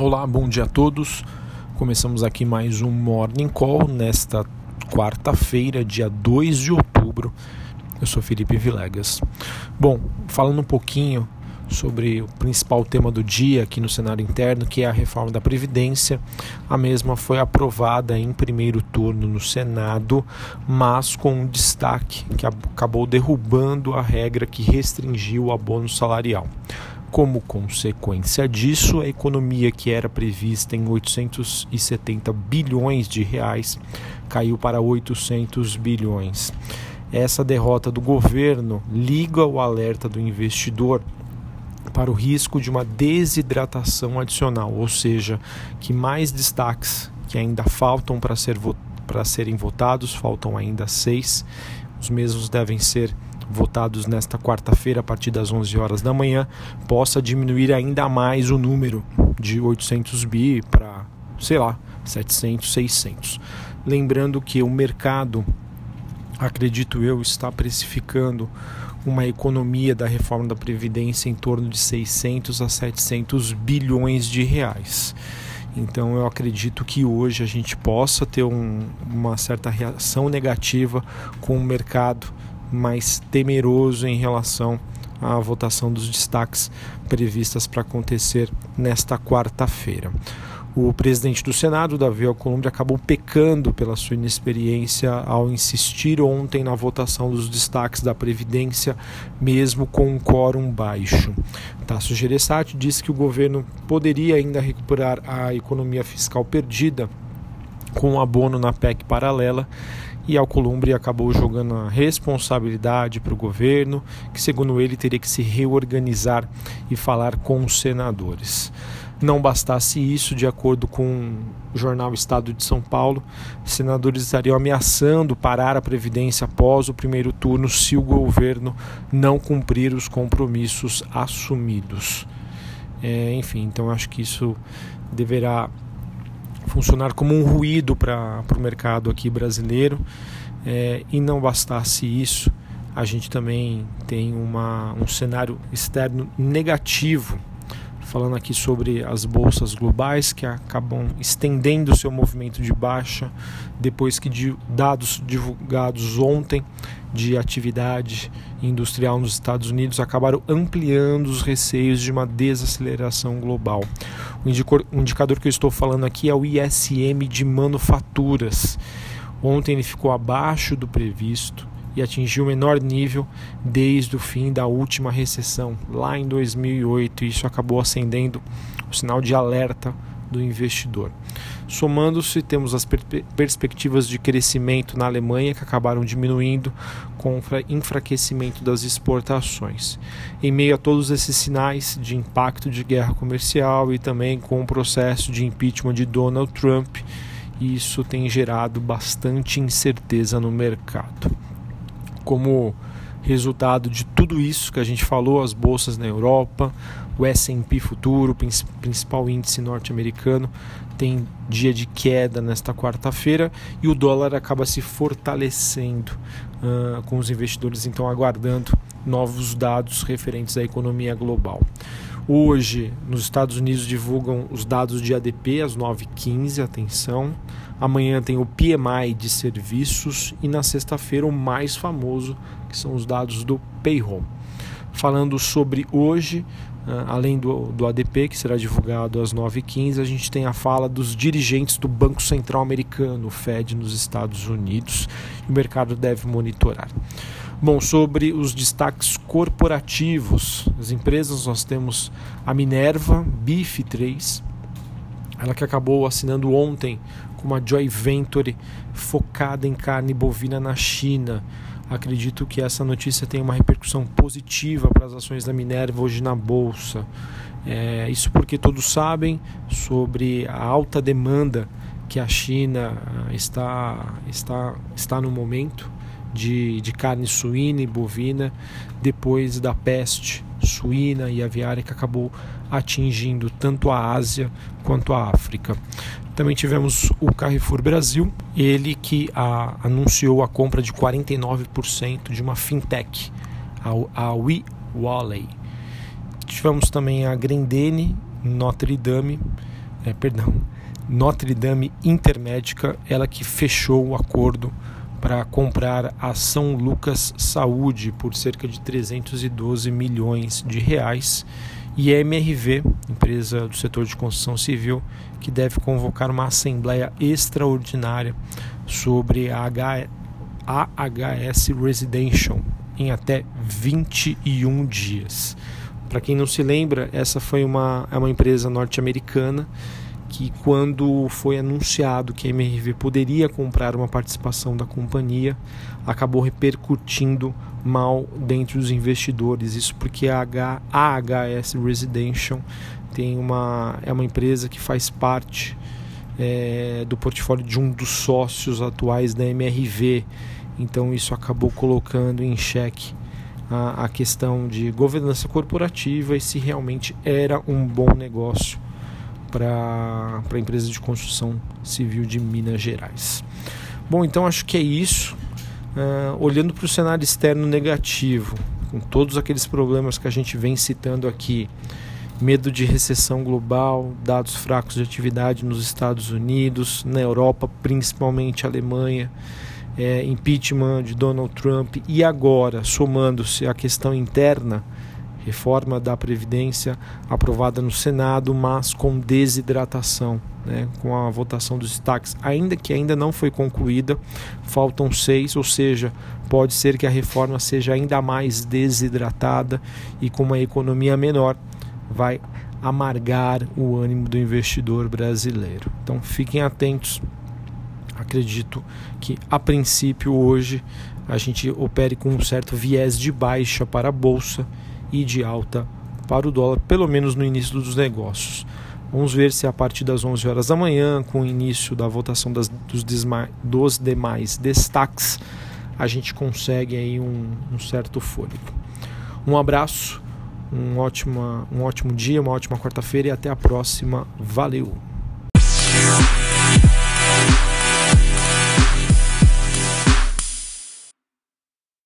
Olá, bom dia a todos. Começamos aqui mais um Morning Call nesta quarta-feira, dia 2 de outubro. Eu sou Felipe Vilegas. Bom, falando um pouquinho sobre o principal tema do dia aqui no cenário interno, que é a reforma da Previdência. A mesma foi aprovada em primeiro turno no Senado, mas com um destaque que acabou derrubando a regra que restringiu o abono salarial. Como consequência disso, a economia que era prevista em 870 bilhões de reais caiu para 800 bilhões. Essa derrota do governo liga o alerta do investidor para o risco de uma desidratação adicional, ou seja, que mais destaques que ainda faltam para ser, serem votados, faltam ainda seis, os mesmos devem ser votados nesta quarta-feira a partir das 11 horas da manhã possa diminuir ainda mais o número de 800 bi para, sei lá, 700, 600. Lembrando que o mercado, acredito eu, está precificando uma economia da reforma da previdência em torno de 600 a 700 bilhões de reais. Então eu acredito que hoje a gente possa ter um, uma certa reação negativa com o mercado mais temeroso em relação à votação dos destaques previstas para acontecer nesta quarta-feira. O presidente do Senado, Davi Alcolumbre, acabou pecando pela sua inexperiência ao insistir ontem na votação dos destaques da Previdência, mesmo com um quórum baixo. Tasso Gereissati disse que o governo poderia ainda recuperar a economia fiscal perdida com o abono na PEC paralela e Alcolumbre acabou jogando a responsabilidade para o governo, que segundo ele teria que se reorganizar e falar com os senadores. Não bastasse isso, de acordo com o jornal Estado de São Paulo, senadores estariam ameaçando parar a Previdência após o primeiro turno se o governo não cumprir os compromissos assumidos. É, enfim, então acho que isso deverá funcionar como um ruído para o mercado aqui brasileiro. É, e não bastasse isso, a gente também tem uma, um cenário externo negativo, falando aqui sobre as bolsas globais que acabam estendendo seu movimento de baixa depois que dados divulgados ontem de atividade industrial nos Estados Unidos acabaram ampliando os receios de uma desaceleração global. O indicador que eu estou falando aqui é o ISM de manufaturas. Ontem ele ficou abaixo do previsto e atingiu o menor nível desde o fim da última recessão, lá em 2008. Isso acabou acendendo o sinal de alerta do investidor. Somando-se, temos as per perspectivas de crescimento na Alemanha que acabaram diminuindo com o enfraquecimento das exportações. Em meio a todos esses sinais de impacto de guerra comercial e também com o processo de impeachment de Donald Trump, isso tem gerado bastante incerteza no mercado. Como resultado de tudo isso que a gente falou, as bolsas na Europa, o S&P futuro, principal índice norte-americano, tem dia de queda nesta quarta-feira e o dólar acaba se fortalecendo uh, com os investidores então aguardando novos dados referentes à economia global. Hoje, nos Estados Unidos divulgam os dados de ADP às 9h15, atenção. Amanhã tem o PMI de serviços e na sexta-feira o mais famoso, que são os dados do payroll. Falando sobre hoje, ah, além do, do ADP, que será divulgado às 9h15, a gente tem a fala dos dirigentes do Banco Central Americano, o Fed, nos Estados Unidos, e o mercado deve monitorar. Bom, sobre os destaques corporativos, as empresas, nós temos a Minerva, BIF3, ela que acabou assinando ontem com uma joint venture focada em carne bovina na China. Acredito que essa notícia tem uma repercussão positiva para as ações da Minerva hoje na bolsa. É, isso porque todos sabem sobre a alta demanda que a China ah, está, está, está no momento de, de carne suína e bovina depois da peste suína e aviária que acabou atingindo tanto a Ásia quanto a África. Também tivemos o Carrefour Brasil, ele que a, anunciou a compra de 49% de uma fintech, a, a WeWally. Tivemos também a Grendene Notre Dame, é, perdão, Notre Dame Intermédica, ela que fechou o acordo para comprar a São Lucas Saúde por cerca de 312 milhões de reais e a MRV, empresa do setor de construção civil, que deve convocar uma assembleia extraordinária sobre a AHS Residential em até 21 dias. Para quem não se lembra, essa foi uma, é uma empresa norte-americana que quando foi anunciado que a MRV poderia comprar uma participação da companhia, acabou repercutindo mal dentro dos investidores. Isso porque a AHS Residential tem uma, é uma empresa que faz parte é, do portfólio de um dos sócios atuais da MRV. Então isso acabou colocando em xeque a, a questão de governança corporativa e se realmente era um bom negócio para a empresa de construção civil de Minas Gerais. Bom, então acho que é isso. Uh, olhando para o cenário externo negativo, com todos aqueles problemas que a gente vem citando aqui, medo de recessão global, dados fracos de atividade nos Estados Unidos, na Europa, principalmente Alemanha, é, impeachment de Donald Trump e agora, somando-se a questão interna, reforma da Previdência aprovada no Senado, mas com desidratação, né, com a votação dos destaques, ainda que ainda não foi concluída, faltam seis, ou seja, pode ser que a reforma seja ainda mais desidratada e com uma economia menor vai amargar o ânimo do investidor brasileiro. Então fiquem atentos. Acredito que a princípio hoje a gente opere com um certo viés de baixa para a bolsa e de alta para o dólar, pelo menos no início dos negócios. Vamos ver se a partir das 11 horas da manhã, com o início da votação das, dos, dos demais destaques, a gente consegue aí um, um certo fôlego. Um abraço, um, ótima, um ótimo dia, uma ótima quarta-feira e até a próxima. Valeu!